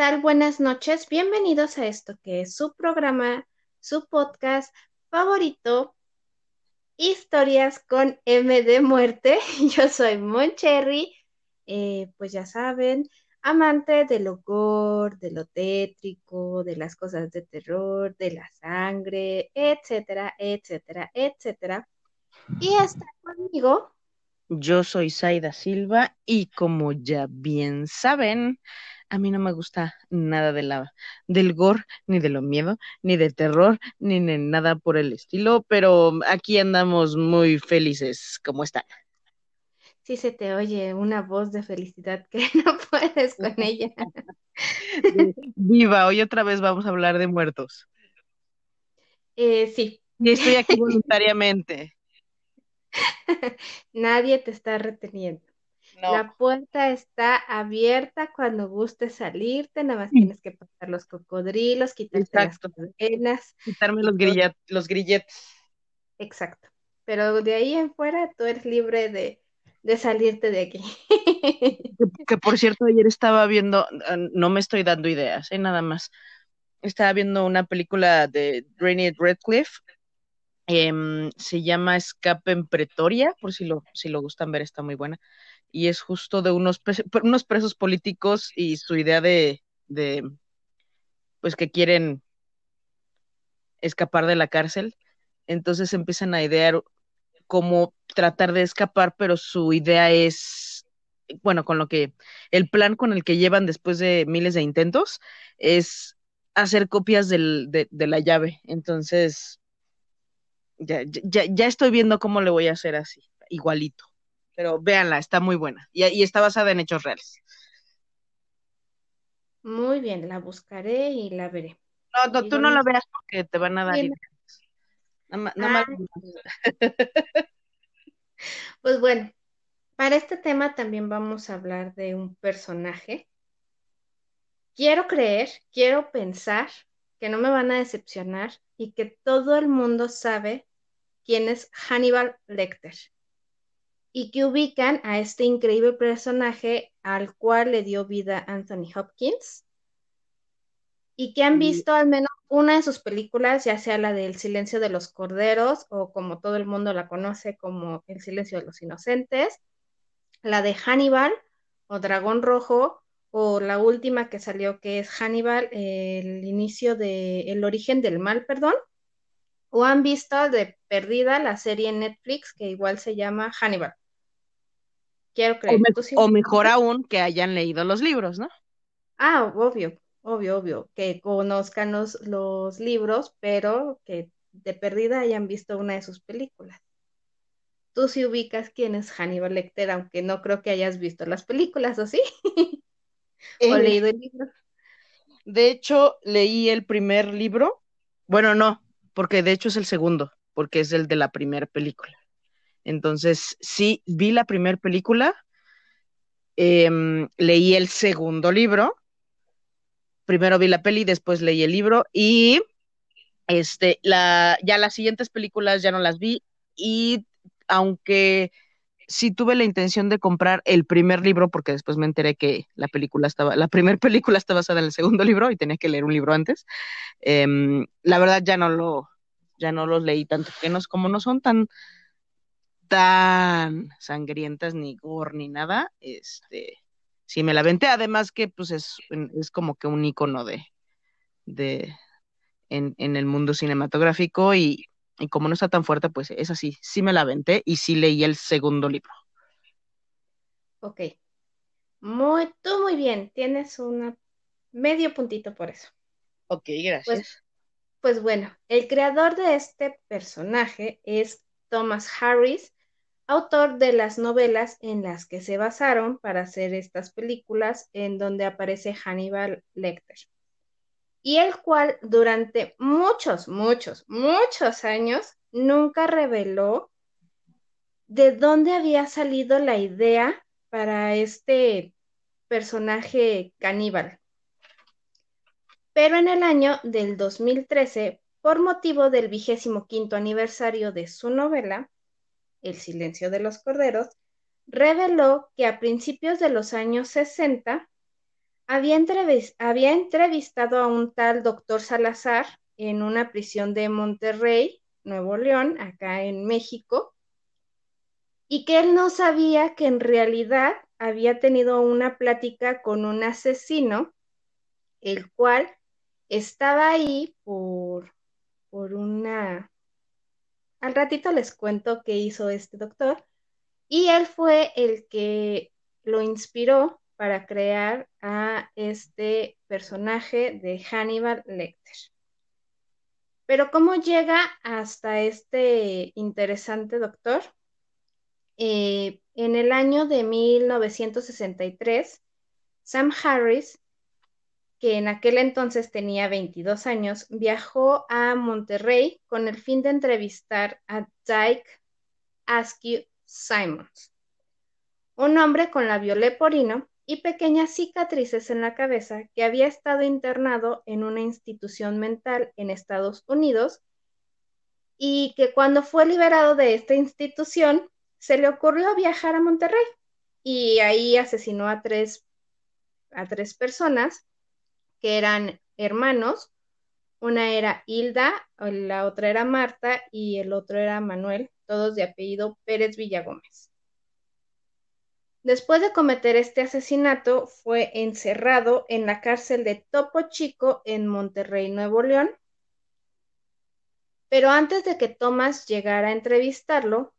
tal? Buenas noches. Bienvenidos a esto que es su programa, su podcast favorito, Historias con M de Muerte. Yo soy Moncherry, eh, pues ya saben, amante del horror, de lo tétrico, de las cosas de terror, de la sangre, etcétera, etcétera, etcétera. Y está conmigo. Yo soy Zaida Silva y como ya bien saben, a mí no me gusta nada de la, del gore, ni de lo miedo, ni de terror, ni de nada por el estilo, pero aquí andamos muy felices. ¿Cómo están? Sí se te oye una voz de felicidad que no puedes con ella. Viva, hoy otra vez vamos a hablar de muertos. Eh, sí. Y estoy aquí voluntariamente. Nadie te está reteniendo. La puerta está abierta cuando guste salirte, nada más tienes que pasar los cocodrilos, quitarte las cadenas. Quitarme los, los grilletes. Exacto. Pero de ahí en fuera tú eres libre de, salirte de aquí. que, por cierto, ayer estaba viendo, ah, no me estoy dando ideas, ¿eh? nada más. Estaba viendo una película de Rainy Redcliffe. Em, se llama Escape en Pretoria, por si lo, si lo gustan ver, está muy buena y es justo de unos, unos presos políticos y su idea de, pues que quieren escapar de la cárcel. Entonces empiezan a idear cómo tratar de escapar, pero su idea es, bueno, con lo que, el plan con el que llevan después de miles de intentos es hacer copias de, de, la llave. Entonces, ya, ya, ya estoy viendo cómo le voy a hacer así, igualito pero véanla, está muy buena y, está basada en hechos reales. Muy bien, la buscaré y la veré. No, no tú no la veas porque te van a dar ideas. No, ah. pues bueno, para este tema también vamos a hablar de un personaje. Quiero creer, quiero pensar que no me van a decepcionar y que todo el mundo sabe quién es Hannibal Lecter y que ubican a este increíble personaje al cual le dio vida Anthony Hopkins y que han visto al menos una de sus películas, ya sea la de El silencio de los corderos o como todo el mundo la conoce como El silencio de los inocentes, la de Hannibal o Dragón Rojo o la última que salió que es Hannibal, el inicio de El origen del mal, perdón, o han visto de perdida la serie en Netflix que igual se llama Hannibal. Quiero creer. O, mejor aún que hayan leído los libros, ¿no? Ah, obvio, obvio, obvio, que conozcan los, los libros, pero que de perdida hayan visto una de sus películas. Tú sí ubicas quién es Hannibal Lecter, aunque no creo que hayas visto las películas, ¿o sí? ¿O eh, leído el libro? De hecho, leí el primer libro. Bueno, no, porque de hecho es el segundo, porque es el de la primera película. Entonces, sí, vi la primera película, em, leí el segundo libro, primero vi la peli, después leí el libro y este, la, ya las siguientes películas ya no las vi y aunque sí tuve la intención de comprar el primer libro porque después me enteré que la película estaba, la primera película está basada en el segundo libro y tenía que leer un libro antes. Em, la verdad ya no lo, ya no los leí tanto, que no, como no son tan, tan sangrientas ni gore ni nada, este, sí me la venté, además que pues es, es como que un icono de, de en, en el mundo cinematográfico y, y, como no está tan fuerte, pues es así, sí me la venté y sí leí el segundo libro. Ok, muy, tú muy bien, tienes una medio puntito por eso. Ok, gracias. Pues, pues bueno, el creador de este personaje es Thomas Harris, autor de las novelas en las que se basaron para hacer estas películas en donde aparece Hannibal Lecter. Y el cual durante muchos, muchos, muchos años nunca reveló de dónde había salido la idea para este personaje caníbal. Pero en el año del 2013, por motivo del vigésimo quinto aniversario de su novela, el silencio de los corderos, reveló que a principios de los años 60 había, entrevistado a un tal doctor Salazar en una prisión de Monterrey, Nuevo León, acá en México, y que él no sabía que en realidad había tenido una plática con un asesino, el cual estaba ahí por, por una... Al ratito les cuento qué hizo este doctor, y él fue el que lo inspiró para crear a este personaje de Hannibal Lecter. Pero ¿cómo llega hasta este interesante doctor? Eh, en el año de 1963, Sam Harris, que en aquel entonces tenía 22 años, viajó a Monterrey con el fin de entrevistar a Dyke Askew Simons, un hombre con labio leporino y pequeñas cicatrices en la cabeza que había estado internado en una institución mental en Estados Unidos y que cuando fue liberado de esta institución se le ocurrió viajar a Monterrey y ahí asesinó a tres, a tres personas que eran hermanos. Una era Hilda, la otra era Marta y el otro era Manuel, todos de apellido Pérez Villagómez. Después de cometer este asesinato, fue encerrado en la cárcel de Topo Chico en Monterrey, Nuevo León. Pero antes de que Thomas llegara a entrevistarlo,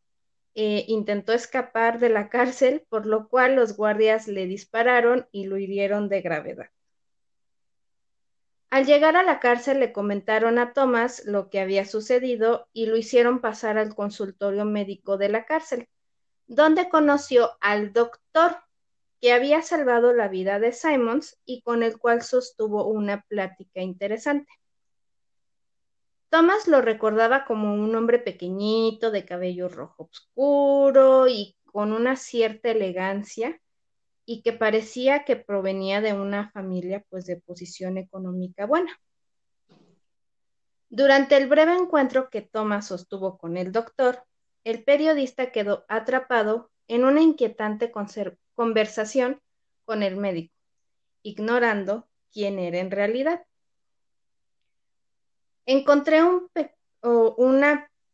eh, intentó escapar de la cárcel, por lo cual los guardias le dispararon y lo hirieron de gravedad. Al llegar a la cárcel le comentaron a Thomas lo que había sucedido y lo hicieron pasar al consultorio médico de la cárcel, donde conoció al doctor que había salvado la vida de Simons y con el cual sostuvo una plática interesante. Thomas lo recordaba como un hombre pequeñito, de cabello rojo oscuro y con una cierta elegancia y que parecía que provenía de una familia pues de posición económica buena. Durante el breve encuentro que Thomas sostuvo con el doctor, el periodista quedó atrapado en una inquietante conversación con el médico, ignorando quién era en realidad. Encontré un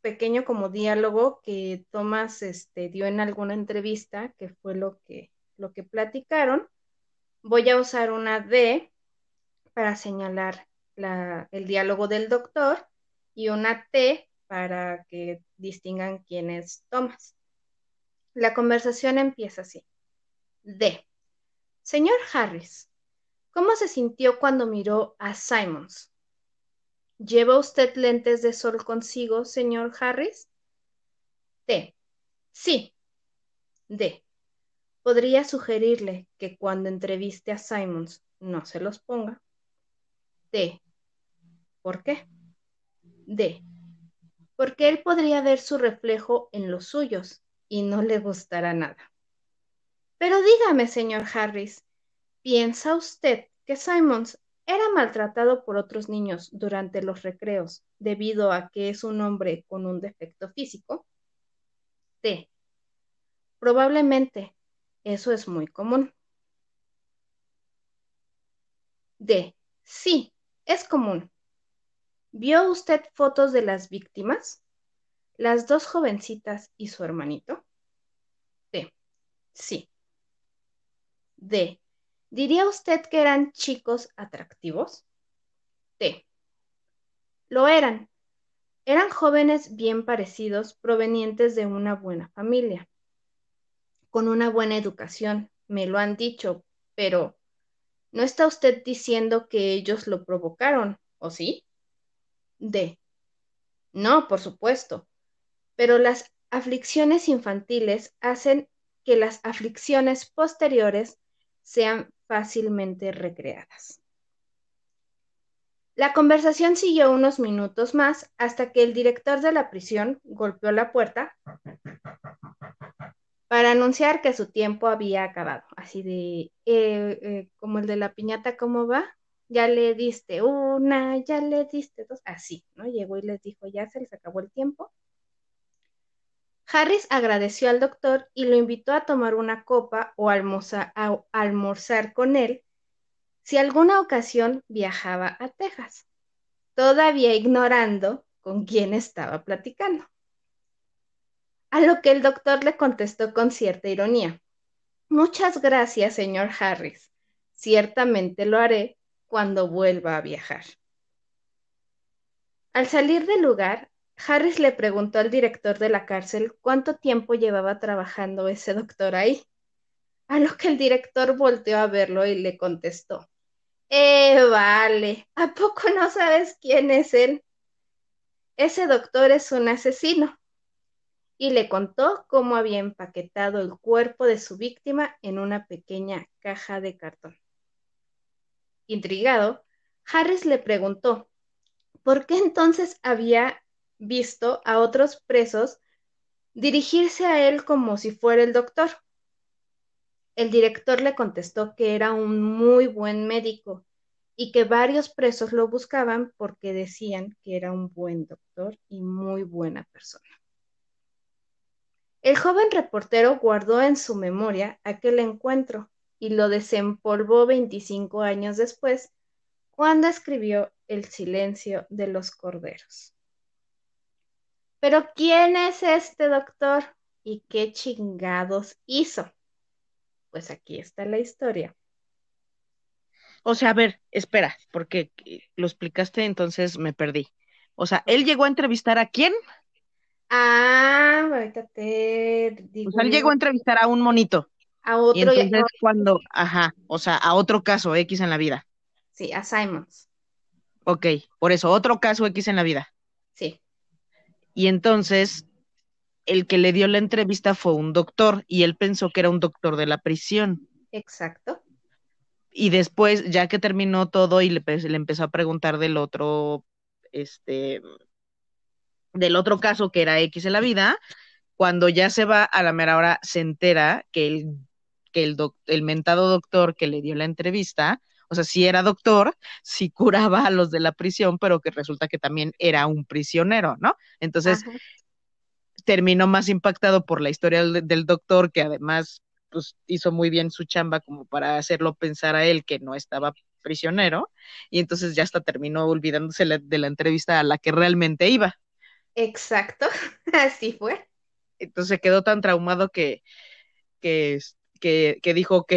pequeño como diálogo que Thomas este, dio en alguna entrevista, que fue lo que, lo que platicaron. Voy a usar una D para señalar el diálogo del doctor y una T para que distingan quién es Thomas. La conversación empieza así. D. Señor Harris, ¿cómo se sintió cuando miró a Simons? ¿Lleva usted lentes de sol consigo, señor Harris? T. Sí. D. Podría sugerirle que cuando entreviste a Simons no se los ponga. D. ¿Por qué? D. Porque él podría ver su reflejo en los suyos y no le gustará nada. Pero dígame, señor Harris, ¿piensa usted que Simons era maltratado por otros niños durante los recreos debido a que es un hombre con un defecto físico? D. Probablemente eso es muy común. D. Sí, es común. ¿Vio usted fotos de las víctimas? Las dos jovencitas y su hermanito. D. Sí. D. ¿Diría usted que eran chicos atractivos? T. Lo eran. Eran jóvenes bien parecidos, provenientes de una buena familia, con una buena educación, me lo han dicho, pero ¿no está usted diciendo que ellos lo provocaron, o sí? D. No, por supuesto, pero las aflicciones infantiles hacen que las aflicciones posteriores sean fácilmente recreadas. La conversación siguió unos minutos más hasta que el director de la prisión golpeó la puerta para anunciar que su tiempo había acabado. Así de, eh, eh, como el de la piñata, ¿cómo va? Ya le diste una, ya le diste dos, así, ¿no? Llegó y les dijo, ya se les acabó el tiempo. Harris agradeció al doctor y lo invitó a tomar una copa o almorzar, con él si alguna ocasión viajaba a Texas, todavía ignorando con quién estaba platicando. A lo que el doctor le contestó con cierta ironía. Muchas gracias, señor Harris. Ciertamente lo haré cuando vuelva a viajar. Al salir del lugar, Harris le preguntó al director de la cárcel cuánto tiempo llevaba trabajando ese doctor ahí, a lo que el director volteó a verlo y le contestó, Eh, vale, ¿a poco no sabes quién es él? Ese doctor es un asesino. Y le contó cómo había empaquetado el cuerpo de su víctima en una pequeña caja de cartón. Intrigado, Harris le preguntó, ¿por qué entonces había visto a otros presos dirigirse a él como si fuera el doctor? El director le contestó que era un muy buen médico y que varios presos lo buscaban porque decían que era un buen doctor y muy buena persona. El joven reportero guardó en su memoria aquel encuentro y lo desempolvó 25 años después, cuando escribió El silencio de los corderos. Pero ¿quién es este doctor y qué chingados hizo? Pues aquí está la historia. O sea, a ver, espera, porque lo explicaste, entonces me perdí. O sea, él llegó a entrevistar a quién? Ah, ahorita te digo. O sea, él llegó a entrevistar a un monito. A otro. Y entonces cuando, ajá, o sea, a otro caso X en la vida. Sí, a Simons. Ok, por eso, otro caso X en la vida. Sí. Y entonces, el que le dio la entrevista fue un doctor y él pensó que era un doctor de la prisión. Exacto. Y después, ya que terminó todo y le, le empezó a preguntar del otro, este, del otro caso que era X en la vida, cuando ya se va a la mera hora se entera que el, que el, el mentado doctor que le dio la entrevista, o sea, sí era doctor, sí curaba a los de la prisión, pero que resulta que también era un prisionero, ¿no? Entonces, Ajá. terminó más impactado por la historia del, del doctor, que además pues, hizo muy bien su chamba como para hacerlo pensar a él que no estaba prisionero, y entonces ya hasta terminó olvidándose la, de la entrevista a la que realmente iba. Exacto, así fue. Entonces quedó tan traumado que, que, que, que dijo, ok,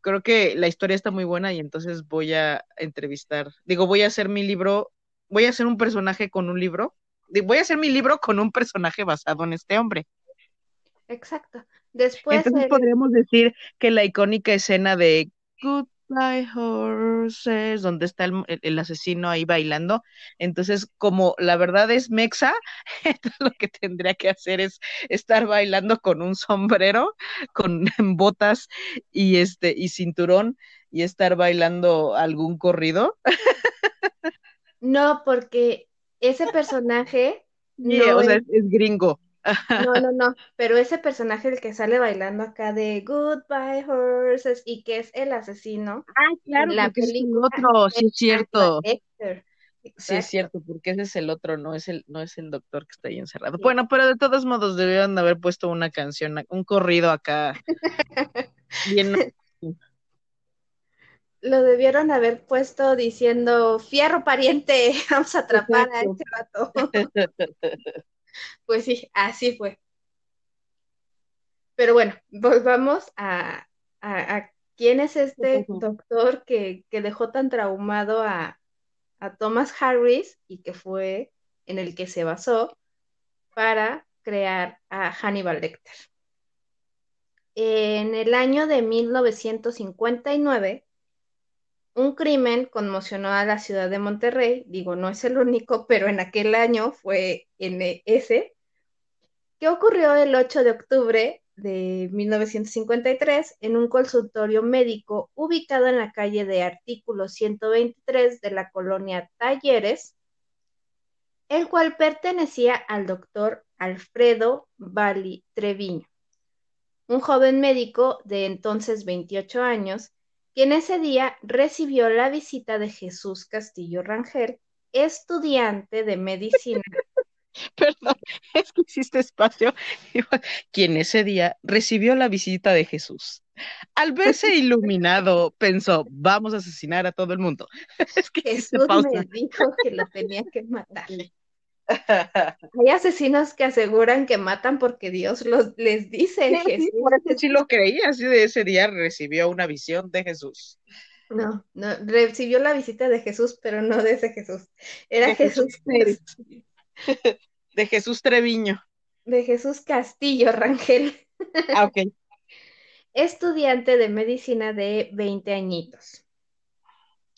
creo que la historia está muy buena y entonces voy a entrevistar, digo, voy a hacer mi libro, voy a hacer un personaje con un libro, voy a hacer mi libro con un personaje basado en este hombre. Exacto. Después entonces el... podríamos decir que la icónica escena de Goodbye Horses, donde está el, el, asesino ahí bailando. Entonces, como la verdad es mexa, entonces lo que tendría que hacer es estar bailando con un sombrero, con botas y este y cinturón y estar bailando algún corrido. No, porque ese personaje no o sea, es, es gringo. No, no, no, pero ese personaje el que sale bailando acá de Goodbye Horses y que es el asesino. Ah, claro, la porque película, es el otro, sí es cierto. Sí es cierto, porque ese es el otro, no es el, no es el doctor que está ahí encerrado. Sí. Bueno, pero de todos modos debieron haber puesto una canción, un corrido acá. bien. Lo debieron haber puesto diciendo, fierro pariente, vamos a atrapar a este rato. Pues sí, así fue. Pero bueno, volvamos a, a, a quién es este uh -huh. doctor que, que, dejó tan traumado a, a, Thomas Harris y que fue en el que se basó para crear a Hannibal Lecter. En el año de 1959, un crimen conmocionó a la ciudad de Monterrey, digo, no es el único, pero en aquel año fue en ese, que ocurrió el 8 de octubre de 1953 en un consultorio médico ubicado en la calle de Artículo 123 de la colonia Talleres, el cual pertenecía al doctor Alfredo Bali Treviño, un joven médico de entonces 28 años, quien ese día recibió la visita de Jesús Castillo Rangel, estudiante de medicina Perdón, es que hiciste espacio. Quien ese día recibió la visita de Jesús. Al verse iluminado, pensó, vamos a asesinar a todo el mundo. Es que Jesús me dijo que lo tenía que matar. Hay asesinos que aseguran que matan porque Dios los, les dice. Sí, por eso sí lo creía, así de ese día recibió una visión de Jesús. No, no, recibió la visita de Jesús, pero no de ese Jesús. Era Jesús. De Jesús Treviño. De Jesús Castillo Rangel. Ah, ok. Estudiante de medicina de 20 añitos.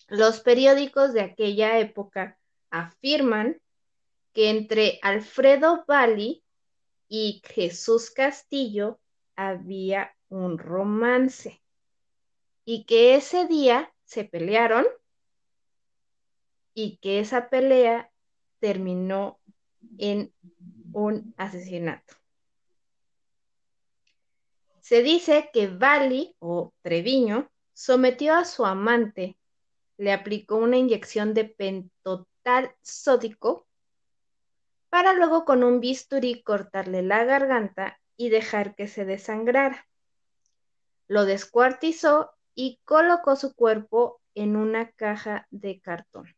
Los periódicos de aquella época afirman que entre Alfredo Bali y Jesús Castillo había un romance y que ese día se pelearon y que esa pelea terminó en un asesinato. Se dice que Bali o Treviño sometió a su amante, le aplicó una inyección de pentotal sódico para luego con un bisturí cortarle la garganta y dejar que se desangrara. Lo descuartizó y colocó su cuerpo en una caja de cartón.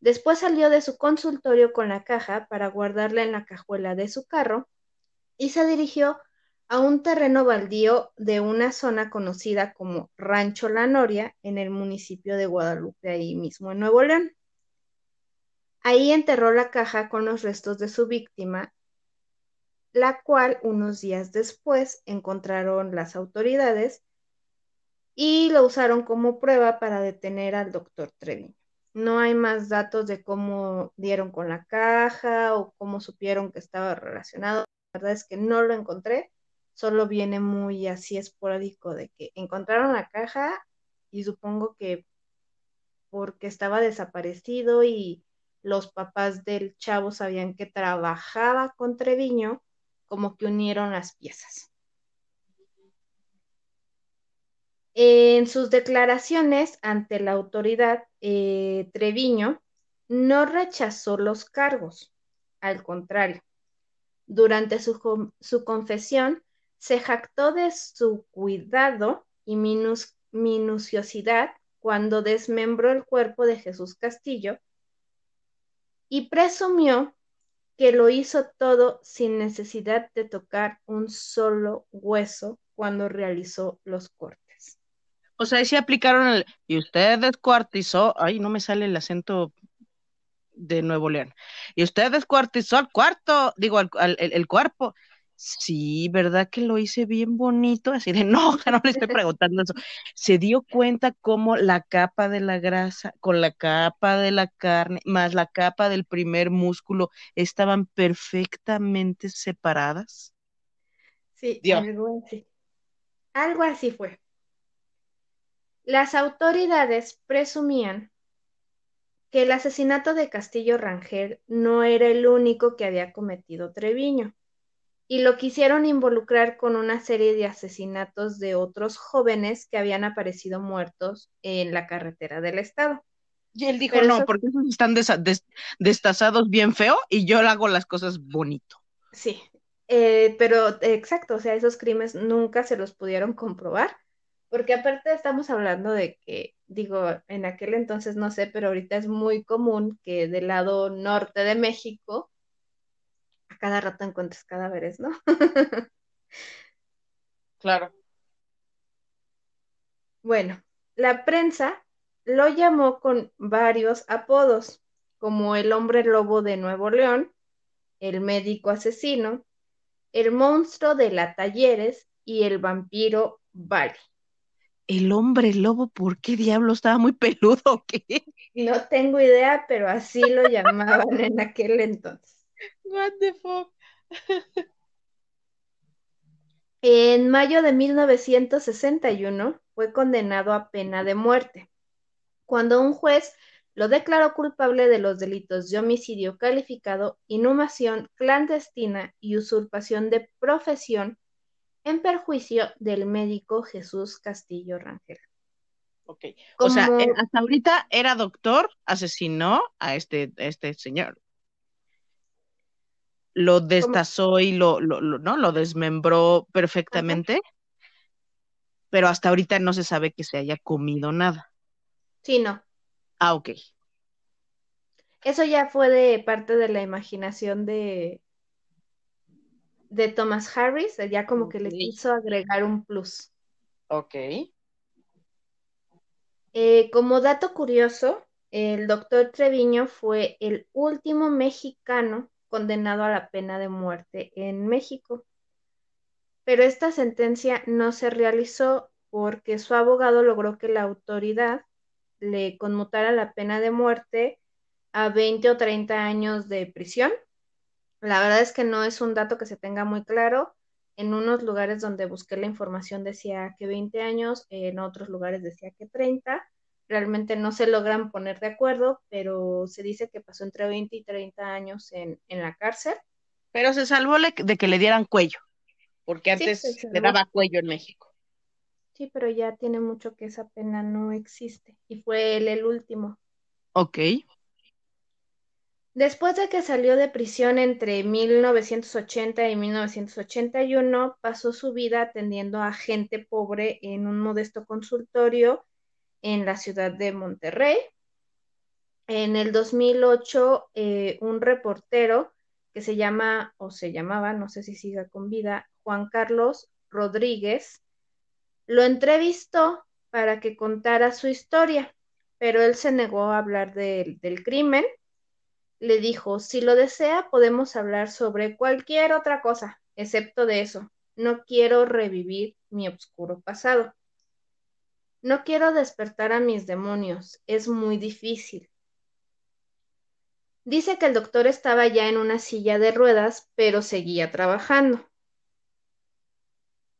Después salió de su consultorio con la caja para guardarla en la cajuela de su carro y se dirigió a un terreno baldío de una zona conocida como Rancho La Noria en el municipio de Guadalupe, ahí mismo en Nuevo León. Ahí enterró la caja con los restos de su víctima, la cual unos días después encontraron las autoridades y lo usaron como prueba para detener al doctor Treviño. No hay más datos de cómo dieron con la caja o cómo supieron que estaba relacionado. La verdad es que no lo encontré, solo viene muy así esporádico de que encontraron la caja y supongo que porque estaba desaparecido y los papás del chavo sabían que trabajaba con Treviño, como que unieron las piezas. En sus declaraciones ante la autoridad, eh, Treviño no rechazó los cargos, al contrario, durante su, confesión se jactó de su cuidado y minuciosidad cuando desmembró el cuerpo de Jesús Castillo y presumió que lo hizo todo sin necesidad de tocar un solo hueso cuando realizó los cortes. O sea, sí aplicaron el. Y usted descuartizó. Ay, no me sale el acento de Nuevo León. Y usted descuartizó el cuarto, digo, el, cuerpo. Sí, ¿verdad que lo hice bien bonito? Así de, no, no le estoy preguntando eso. Se dio cuenta cómo la capa de la grasa con la capa de la carne más la capa del primer músculo estaban perfectamente separadas. Sí, algo así. Algo así fue. Las autoridades presumían que el asesinato de Castillo Rangel no era el único que había cometido Treviño, y lo quisieron involucrar con una serie de asesinatos de otros jóvenes que habían aparecido muertos en la carretera del estado. Y él dijo, no, porque esos están destazados bien feo y yo hago las cosas bonito. Sí, eh, pero exacto, o sea, esos crímenes nunca se los pudieron comprobar porque aparte estamos hablando de que, digo, en aquel entonces no sé, pero ahorita es muy común que del lado norte de México a cada rato encuentres cadáveres, ¿no? claro. Bueno, la prensa lo llamó con varios apodos, como el hombre lobo de Nuevo León, el médico asesino, el monstruo de la Talleres y el vampiro Bali el hombre lobo, ¿por qué diablo estaba muy peludo o qué? No tengo idea, pero así lo llamaban en aquel entonces. What the fuck? En mayo de 1961 fue condenado a pena de muerte, cuando un juez lo declaró culpable de los delitos de homicidio calificado, inhumación clandestina y usurpación de profesión en perjuicio del médico Jesús Castillo Rangel. Ok, o sea, eh, hasta ahorita era doctor, asesinó a este, este señor. Lo destazó y lo, lo, ¿no? lo desmembró perfectamente, pero hasta ahorita no se sabe que se haya comido nada. Sí, no. Ah, ok. Eso ya fue de parte de la imaginación de, de Thomas Harris, ya como que le quiso agregar un plus. Ok. Eh, como dato curioso, el doctor Treviño fue el último mexicano condenado a la pena de muerte en México. Pero esta sentencia no se realizó porque su abogado logró que la autoridad le conmutara la pena de muerte a 20 o 30 años de prisión. La verdad es que no es un dato que se tenga muy claro. En unos lugares donde busqué la información decía que 20 años, en otros lugares decía que 30. Realmente no se logran poner de acuerdo, pero se dice que pasó entre 20 y 30 años en, la cárcel. Pero se salvó de que le dieran cuello, porque antes le daba cuello en México. Sí, pero ya tiene mucho que esa pena no existe y fue él el último. Ok. Después de que salió de prisión entre 1980 y 1981, pasó su vida atendiendo a gente pobre en un modesto consultorio en la ciudad de Monterrey. En el 2008, eh, un reportero que se llama, o se llamaba, no sé si siga con vida, Juan Carlos Rodríguez, lo entrevistó para que contara su historia, pero él se negó a hablar del crimen le dijo, si lo desea, podemos hablar sobre cualquier otra cosa, excepto de eso. No quiero revivir mi oscuro pasado. No quiero despertar a mis demonios, es muy difícil. Dice que el doctor estaba ya en una silla de ruedas, pero seguía trabajando.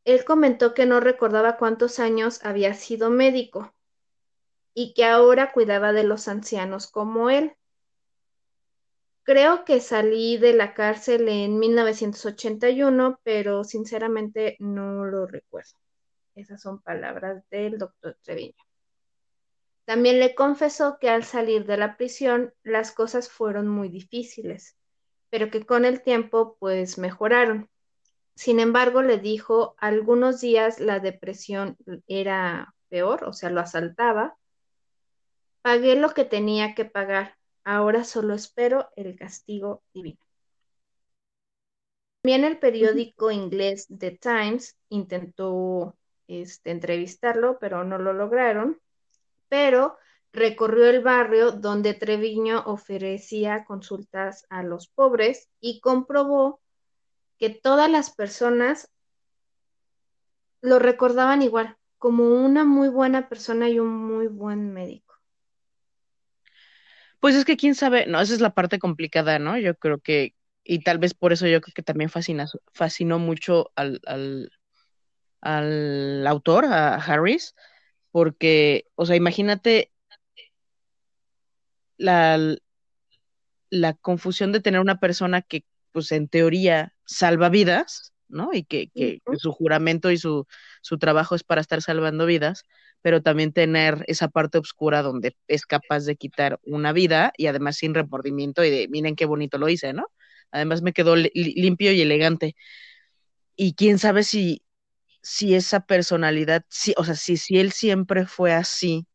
Él comentó que no recordaba cuántos años había sido médico y que ahora cuidaba de los ancianos como él. Creo que salí de la cárcel en 1981, pero sinceramente no lo recuerdo. Esas son palabras del doctor Treviño. También le confesó que al salir de la prisión las cosas fueron muy difíciles, pero que con el tiempo pues mejoraron. Sin embargo, le dijo algunos días la depresión era peor, o sea, lo asaltaba. Pagué lo que tenía que pagar, Ahora solo espero el castigo divino. También el periódico inglés The Times intentó este, entrevistarlo, pero no lo lograron. Pero recorrió el barrio donde Treviño ofrecía consultas a los pobres y comprobó que todas las personas lo recordaban igual, como una muy buena persona y un muy buen médico. Pues es que quién sabe, no, esa es la parte complicada, ¿no? Yo creo que, y tal vez por eso yo creo que también fascina, fascinó mucho al, al, al autor, a Harris, porque, o sea, imagínate la, la confusión de tener una persona que, pues en teoría, salva vidas, ¿no? Y que, que, su juramento y su, su trabajo es para estar salvando vidas, pero también tener esa parte oscura donde es capaz de quitar una vida y además sin remordimiento y de, miren qué bonito lo hice, ¿no? Además me quedó limpio y elegante. Y quién sabe si, si esa personalidad, si, o sea, si, si él siempre fue así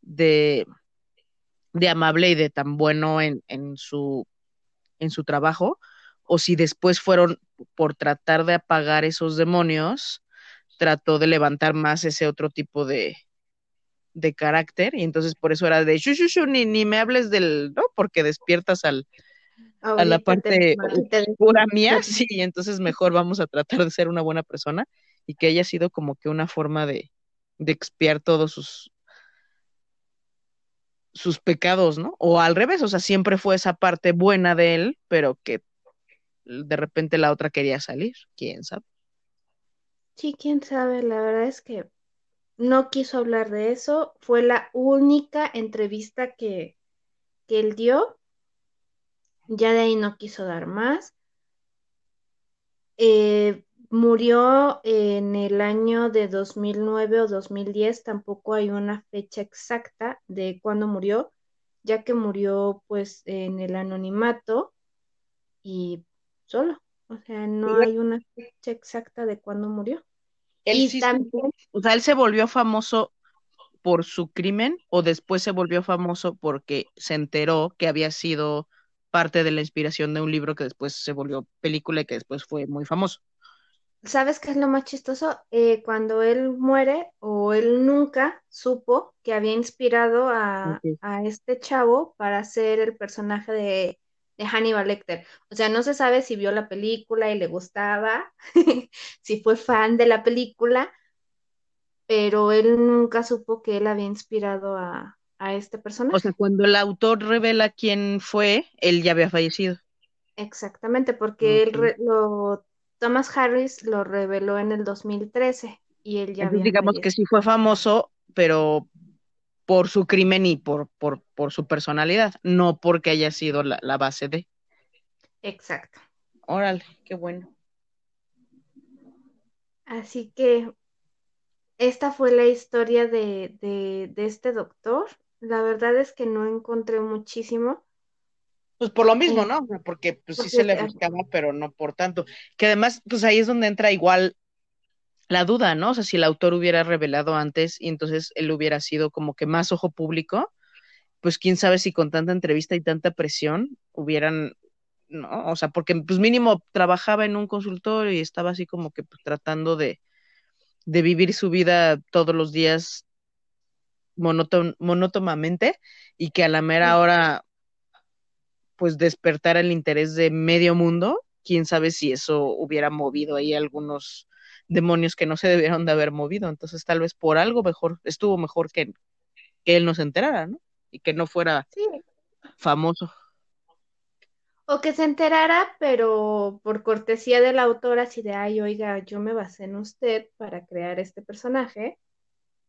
de, de amable y de tan bueno en, en, su, en su trabajo, o si después fueron por tratar de apagar esos demonios, trató de levantar más ese otro tipo de, de carácter y entonces por eso era de shu, shu, shu, ni, ni me hables del, ¿no? Porque despiertas al, a la parte pura mía, sí, entonces mejor vamos a tratar de ser una buena persona y que haya sido como que una forma de, de expiar todos sus sus pecados, ¿no? O al revés, o sea, siempre fue esa parte buena de él, pero que de repente la otra quería salir, quién sabe. Sí, quién sabe, la verdad es que no quiso hablar de eso. Fue la única entrevista que, que él dio. Ya de ahí no quiso dar más. Eh, murió en el año de 2009 o 2010, tampoco hay una fecha exacta de cuándo murió, ya que murió pues en el anonimato y solo. O sea, no hay una fecha exacta de cuándo murió. Él y también... o sea, él se volvió famoso por su crimen o después se volvió famoso porque se enteró que había sido parte de la inspiración de un libro que después se volvió película y que después fue muy famoso. ¿Sabes qué es lo más chistoso? Eh, cuando él muere o él nunca supo que había inspirado a, a este chavo para ser el personaje de, de, Hannibal Lecter. O sea, no se sabe si vio la película y le gustaba, si fue fan de la película, pero él nunca supo que él había inspirado a, a este personaje. O sea, cuando el autor revela quién fue, él ya había fallecido. Exactamente, porque él lo Thomas Harris lo reveló en el 2013 y él ya digamos que sí fue famoso, pero por su crimen y por, por, por su personalidad, no porque haya sido la, base de. Exacto. Órale, qué bueno. Así que esta fue la historia de, de, de este doctor. La verdad es que no encontré muchísimo. Pues por lo mismo, ¿no? Porque pues sí se le buscaba, pero no por tanto. Que además, pues ahí es donde entra igual la duda, ¿no? O sea, si el autor hubiera revelado antes y entonces él hubiera sido como que más ojo público, pues quién sabe si con tanta entrevista y tanta presión hubieran, ¿no? O sea, porque pues mínimo trabajaba en un consultorio y estaba así como que pues, tratando de, de vivir su vida todos los días monótonamente y que a la mera hora pues despertar el interés de medio mundo, quién sabe si eso hubiera movido ahí algunos demonios que no se debieron de haber movido. Entonces, tal vez por algo mejor, estuvo mejor que, que él no se enterara, ¿no? Y que no fuera famoso. O que se enterara, pero por cortesía de la autora, así de, ay, oiga, yo me basé en usted para crear este personaje.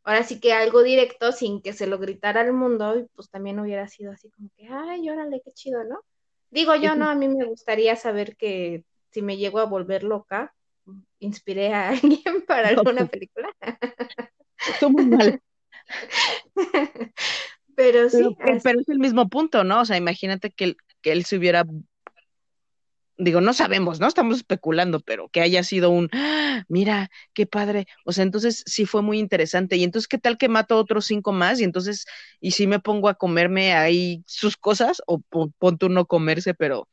Ahora sí que algo directo, sin que se lo gritara al mundo, y pues también hubiera sido así como que, ay, órale, qué chido, ¿no? Digo yo, no, a mí me gustaría saber que si me llego a volver loca, inspiré a alguien para alguna película. Estuvo muy mal. pero sí. Pero, es el mismo punto, ¿no? O sea, imagínate que, que él se hubiera digo, no sabemos, ¿no? Estamos especulando, pero que haya sido un, ¡Ah! mira, qué padre. O sea, entonces sí fue muy interesante. Y entonces, ¿qué tal que mato otros cinco más? Y entonces, y si me pongo a comerme ahí sus cosas, o ponte uno comerse, pero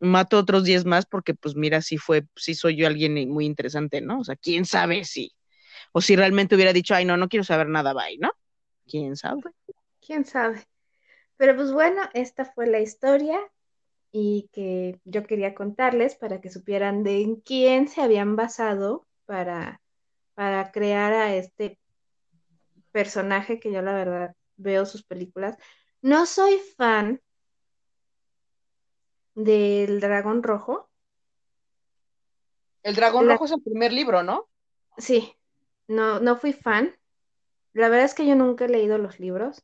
mato otros diez más porque, pues mira, sí fue, sí soy yo alguien muy interesante, ¿no? O sea, quién sabe si, o si realmente hubiera dicho, ay, no, no quiero saber nada, bye, ¿no? ¿Quién sabe? ¿Quién sabe? Pero pues bueno, esta fue la historia y que yo quería contarles para que supieran de en quién se habían basado para, para crear a este personaje que yo la verdad veo sus películas. No soy fan del dragón rojo. El dragón rojo es el primer libro, ¿no? Sí, no, no fui fan. La verdad es que yo nunca he leído los libros.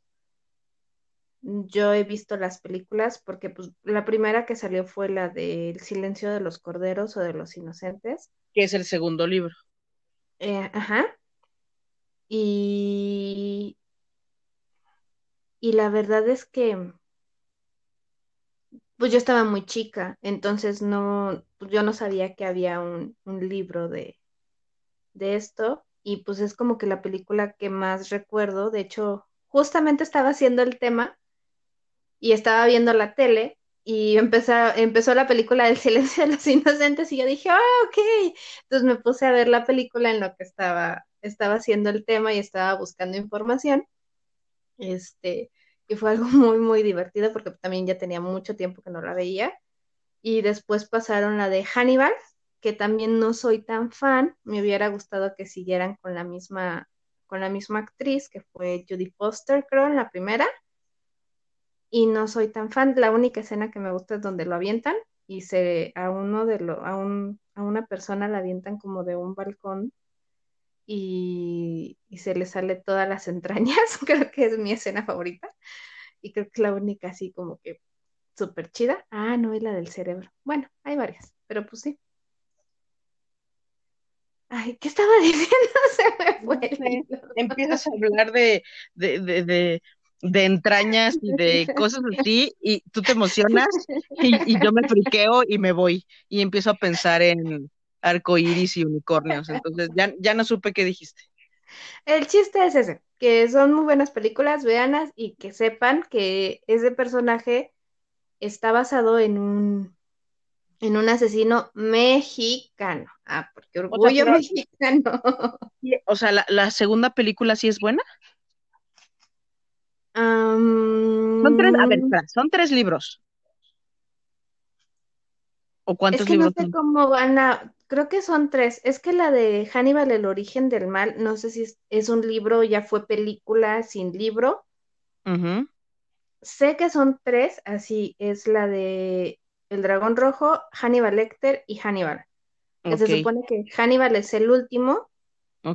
Yo he visto las películas porque pues, la primera que salió fue la de El silencio de los corderos o de los inocentes. Que es el segundo libro. Eh, ajá. Y, y la verdad es que pues yo estaba muy chica, entonces no, pues, yo no sabía que había un, un libro de, de esto. Y pues es como que la película que más recuerdo. De hecho, justamente estaba haciendo el tema y estaba viendo la tele y empezó, empezó la película del silencio de los inocentes y yo dije, ah, ok. Entonces me puse a ver la película en lo que estaba, estaba haciendo el tema y estaba buscando información. Este, y fue algo muy, muy divertido porque también ya tenía mucho tiempo que no la veía. Y después pasaron la de Hannibal, que también no soy tan fan. Me hubiera gustado que siguieran con la misma, con la misma actriz, que fue Judy Foster, creo, en la primera y no soy tan fan. La única escena que me gusta es donde lo avientan y se a uno de lo a un, a una persona la avientan como de un balcón y, y se le sale todas las entrañas. creo que es mi escena favorita y creo que es la única así como que súper chida. Ah, no, es la del cerebro. Bueno, hay varias, pero pues sí. Ay, ¿qué estaba diciendo? Se me fue. Empiezas a hablar de, de, de, de entrañas y de cosas así, y tú te emocionas y, yo me friqueo y me voy y empiezo a pensar en arcoíris y unicornios. Entonces ya, ya no supe qué dijiste. El chiste es ese, que son muy buenas películas, veanlas y que sepan que ese personaje está basado en un en un asesino mexicano. Ah, porque orgullo mexicano. O sea, ¿la, segunda película sí es buena? Son tres, a ver, son tres libros. ¿O cuántos es que libros? No sé cómo van a. Creo que son tres. Es que la de Hannibal, el origen del mal, no sé si es, un libro, ya fue película sin libro. Sé que son tres, así es la de El Dragón Rojo, Hannibal Lecter y Hannibal. Se supone que Hannibal es el último.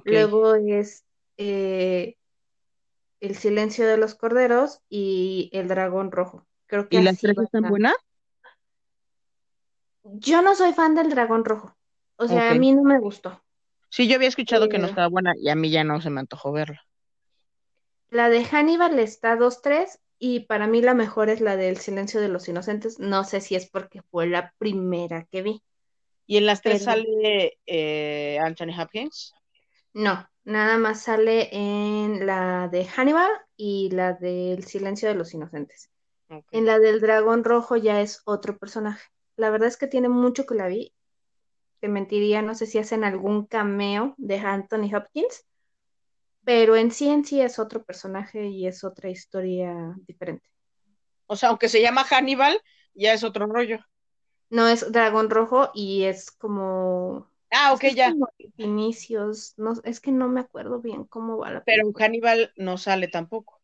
Luego es eh, El Silencio de los Corderos y El Dragón Rojo. Creo que ¿Y las tres están buenas? Yo no soy fan del Dragón Rojo. O sea, a mí no me gustó. Sí, yo había escuchado que no estaba buena y a mí ya no se me antojó verla. La de Hannibal está 2-3 y para mí la mejor es la del Silencio de los Inocentes. No sé si es porque fue la primera que vi. ¿Y en las tres sale eh, Anthony Hopkins? No, nada más sale en la de Hannibal y la del Silencio de los Inocentes. En la del Dragón Rojo ya es otro personaje. La verdad es que tiene mucho que la vi te mentiría, no sé si hacen algún cameo de Anthony Hopkins, pero en sí en sí es otro personaje y es otra historia diferente. O sea, aunque se llama Hannibal, ya es otro rollo. No es Dragón Rojo y es como. Ah, ok, ya. inicios, no, es que no me acuerdo bien cómo va la. Pero Hannibal no sale tampoco.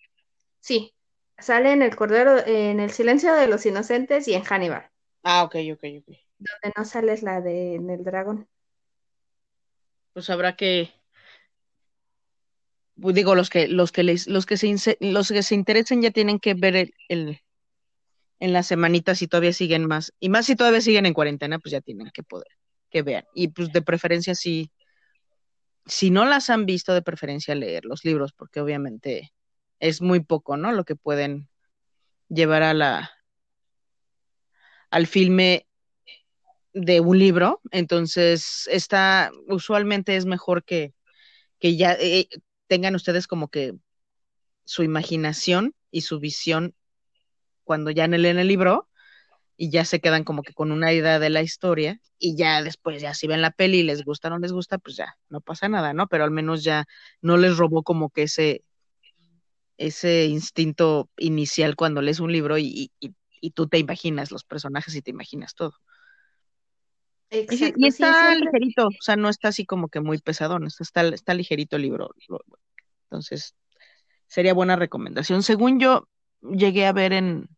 Sí, sale en el Cordero, en el Silencio de los Inocentes y en Hannibal. Ah, ok, ok, ok. Donde no sale es la de en el dragón. Pues habrá que pues digo los que los que les los que se los que se interesen ya tienen que ver el, en las semanitas si todavía siguen más y más si todavía siguen en cuarentena pues ya tienen que poder que vean. Y pues de preferencia si si no las han visto de preferencia leer los libros porque obviamente es muy poco no lo que pueden llevar a la al filme de un libro, entonces está, usualmente es mejor que, que ya eh, tengan ustedes como que su imaginación y su visión cuando ya leen el libro y ya se quedan como que con una idea de la historia y ya después ya si ven la peli y les gusta o no les gusta, pues ya no pasa nada, ¿no? Pero al menos ya no les robó como que ese ese instinto inicial cuando lees un libro y, y, y tú te imaginas los personajes y te imaginas todo. Y está ligerito, o sea, no está así como que muy pesadón, está, está ligerito el libro. Entonces, sería buena recomendación. Según yo, llegué a ver en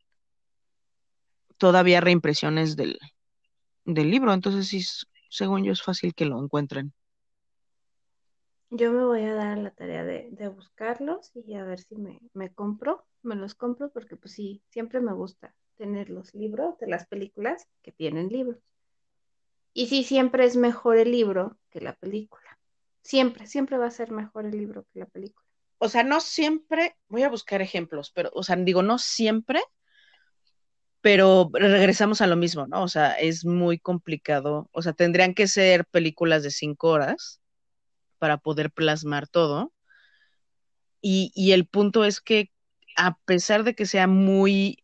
todavía reimpresiones del, del libro, entonces sí, según yo es fácil que lo encuentren. Yo me voy a dar la tarea de, de buscarlos y a ver si me, me compro, me los compro porque pues sí, siempre me gusta tener los libros de las películas que tienen libros. Y sí, siempre es mejor el libro que la película. Siempre, siempre va a ser mejor el libro que la película. O sea, no siempre, voy a buscar ejemplos, pero, o sea, digo, no siempre, pero regresamos a lo mismo, ¿no? O sea, es muy complicado. O sea, tendrían que ser películas de cinco horas para poder plasmar todo. Y, el punto es que a pesar de que sea muy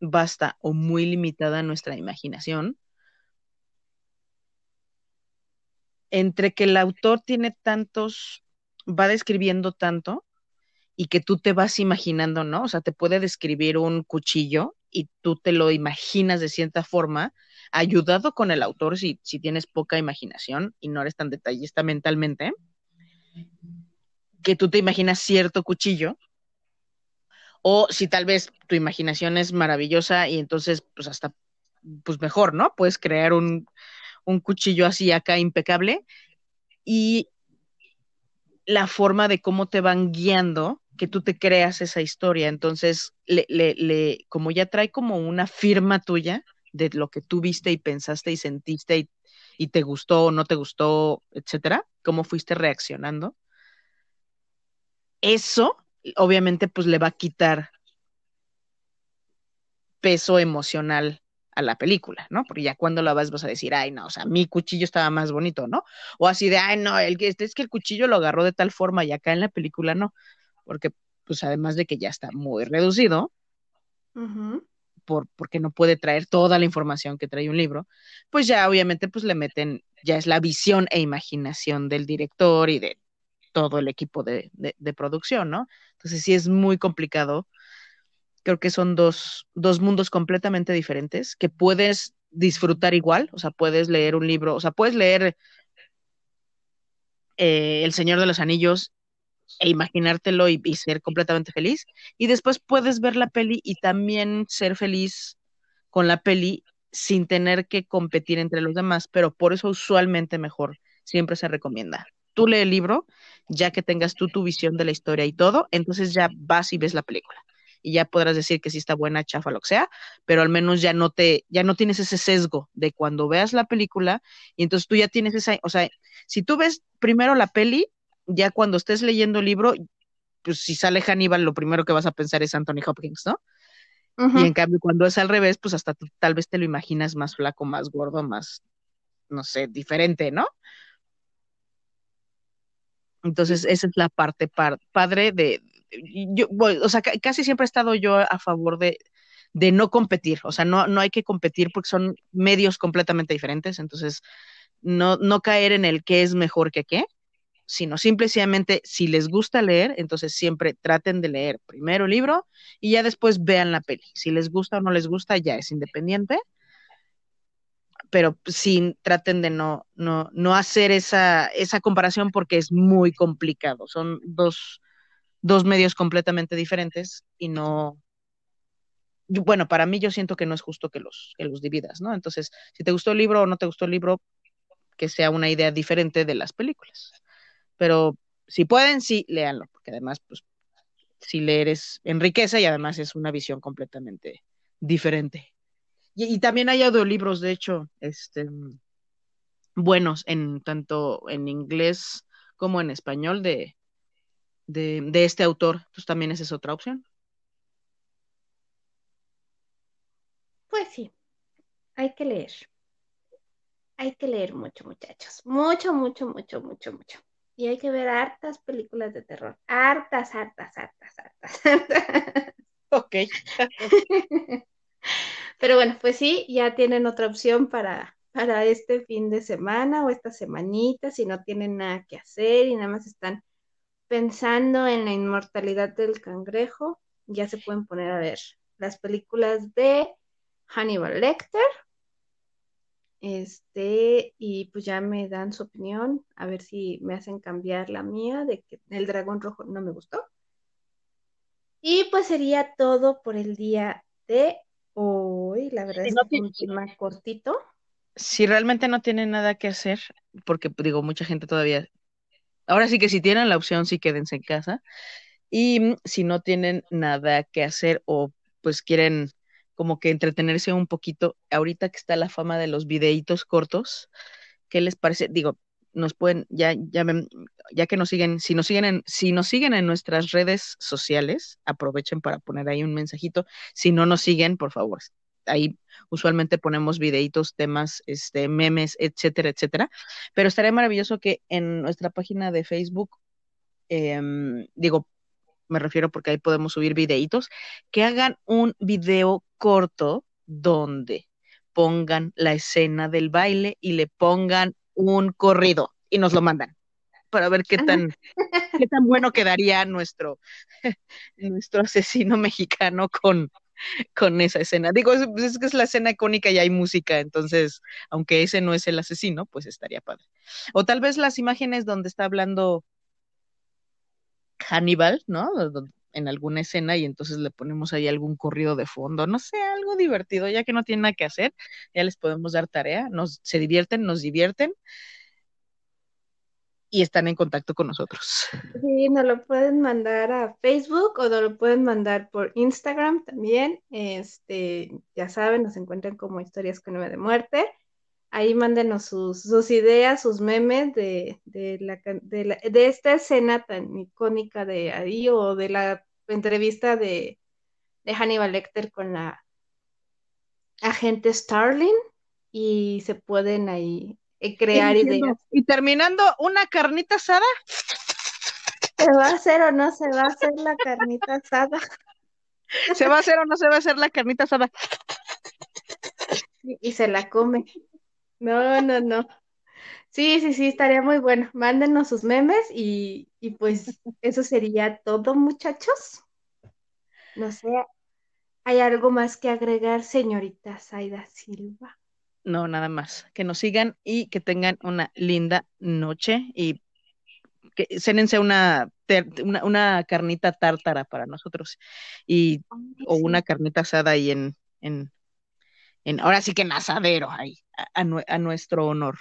vasta o muy limitada nuestra imaginación, entre que el autor tiene tantos, va describiendo tanto y que tú te vas imaginando, ¿no? O sea, te puede describir un cuchillo y tú te lo imaginas de cierta forma, ayudado con el autor si, si tienes poca imaginación y no eres tan detallista mentalmente, que tú te imaginas cierto cuchillo, o si tal vez tu imaginación es maravillosa y entonces, pues hasta, pues mejor, ¿no? Puedes crear un, un cuchillo así acá impecable y la forma de cómo te van guiando, que tú te creas esa historia. Entonces, le, le, como ya trae como una firma tuya de lo que tú viste y pensaste y sentiste y, te gustó o no te gustó, etcétera, cómo fuiste reaccionando. Eso obviamente pues le va a quitar peso emocional a la película, ¿no? Porque ya cuando la vas vas a decir, ay, no, o sea, mi cuchillo estaba más bonito, ¿no? O así de, ay, no, el es que el cuchillo lo agarró de tal forma y acá en la película no, porque pues además de que ya está muy reducido, por, porque no puede traer toda la información que trae un libro, pues ya obviamente pues le meten, ya es la visión e imaginación del director y de todo el equipo de, de producción, ¿no? Entonces sí es muy complicado creo que son dos, dos mundos completamente diferentes que puedes disfrutar igual, o sea, puedes leer un libro, o sea, puedes leer eh, El Señor de los Anillos e imaginártelo y, ser completamente feliz, y después puedes ver la peli y también ser feliz con la peli sin tener que competir entre los demás, pero por eso usualmente mejor siempre se recomienda. Tú lee el libro, ya que tengas tú tu visión de la historia y todo, entonces ya vas y ves la película y ya podrás decir que sí está buena, chafa, lo que sea, pero al menos ya no te, ya no tienes ese sesgo de cuando veas la película y entonces tú ya tienes esa, o sea, si tú ves primero la peli, ya cuando estés leyendo el libro, pues si sale Hannibal, lo primero que vas a pensar es Anthony Hopkins, ¿no? Y en cambio, cuando es al revés, pues hasta tal vez te lo imaginas más flaco, más gordo, más, no sé, diferente, ¿no? Entonces, esa es la parte padre de, yo, o sea, casi siempre he estado yo a favor de, de no competir, o sea, no, no hay que competir porque son medios completamente diferentes, entonces no, no caer en el qué es mejor que qué, sino simplemente si les gusta leer, entonces siempre traten de leer primero el libro y ya después vean la peli. Si les gusta o no les gusta, ya es independiente, pero sí traten de no, no, no hacer esa, esa comparación porque es muy complicado. Son dos, dos medios completamente diferentes y no, bueno, para mí yo siento que no es justo que los, que los dividas, ¿no? Entonces, si te gustó el libro o no te gustó el libro, que sea una idea diferente de las películas. Pero si pueden, sí, léanlo, porque además, pues, si leer es enriquece y además es una visión completamente diferente. Y, también hay audiolibros, de hecho, este, buenos en tanto en inglés como en español de, de, de este autor. Entonces también esa es otra opción. Pues sí, hay que leer. Hay que leer mucho, muchachos. Mucho, mucho, mucho, mucho, mucho. Y hay que ver hartas películas de terror. Hartas, hartas, hartas, hartas. Ok. Pero bueno, pues sí, ya tienen otra opción para, para este fin de semana o esta semanita, si no tienen nada que hacer y nada más están pensando en la inmortalidad del cangrejo, ya se pueden poner a ver las películas de Hannibal Lecter. Este, y pues ya me dan su opinión, a ver si me hacen cambiar la mía de que el dragón rojo no me gustó. Y pues sería todo por el día de hoy. La verdad es que es un más cortito. Si realmente no tienen nada que hacer, porque digo, mucha gente todavía Ahora sí que si tienen la opción, sí quédense en casa. Y mm, si no tienen nada que hacer o pues quieren como que entretenerse un poquito, ahorita que está la fama de los videitos cortos, ¿qué les parece? Digo, nos pueden, ya, ya, ya que nos siguen, si nos siguen en, si nos siguen en nuestras redes sociales, aprovechen para poner ahí un mensajito. Si no nos siguen, por favor, ahí usualmente ponemos videitos, temas, este, memes, etcétera, etcétera. Pero estaría maravilloso que en nuestra página de Facebook, eh, digo, me refiero porque ahí podemos subir videitos, que hagan un video corto donde pongan la escena del baile y le pongan un corrido y nos lo mandan para ver qué tan, qué tan bueno quedaría nuestro, nuestro asesino mexicano con, con esa escena. Digo, pues, es, que es la escena icónica y hay música, entonces, aunque ese no es el asesino, pues estaría padre. O tal vez las imágenes donde está hablando Hannibal, ¿no? En alguna escena y entonces le ponemos ahí algún corrido de fondo, no sé, algo divertido, ya que no tiene nada que hacer, ya les podemos dar tarea, nos, se divierten, nos divierten y están en contacto con nosotros. Sí, nos lo pueden mandar a Facebook o nos lo pueden mandar por Instagram también. Este, ya saben, nos encuentran como Historias con Nueve de Muerte. Ahí mándenos sus, sus ideas, sus memes de, de, la, de, la, de esta escena tan icónica de ahí o de la entrevista de, de Hannibal Lecter con la agente Starling y se pueden ahí eh, crear ideas. Y terminando, una carnita asada. ¿Se va a hacer o no se va a hacer la carnita asada? ¿Se va a hacer o no se va a hacer la carnita asada? Y, y se la come. No, no, no. Sí, sí, sí, estaría muy bueno. Mándenos sus memes y, y pues eso sería todo, muchachos. No sé, ¿hay algo más que agregar, señorita Zaida Silva? No, nada más. Que nos sigan y que tengan una linda noche y que cénense una, una, una, carnita tártara para nosotros y o una carnita asada ahí en, en, en, ahora sí que en asadero ahí, a, a, a nuestro honor.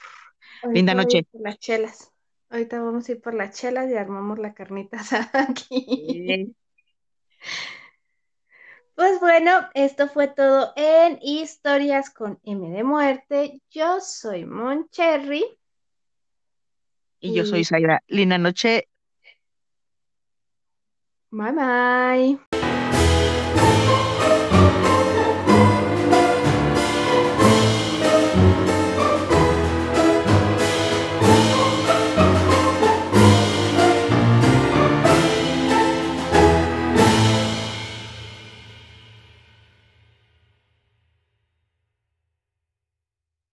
Ahorita Linda noche. Por las chelas. Ahorita vamos a ir por las chelas y armamos la carnita asada aquí. Pues bueno, esto fue todo en Historias con M de Muerte. Yo soy Moncherry. Y, y yo soy Zaira. Linda noche. Bye bye.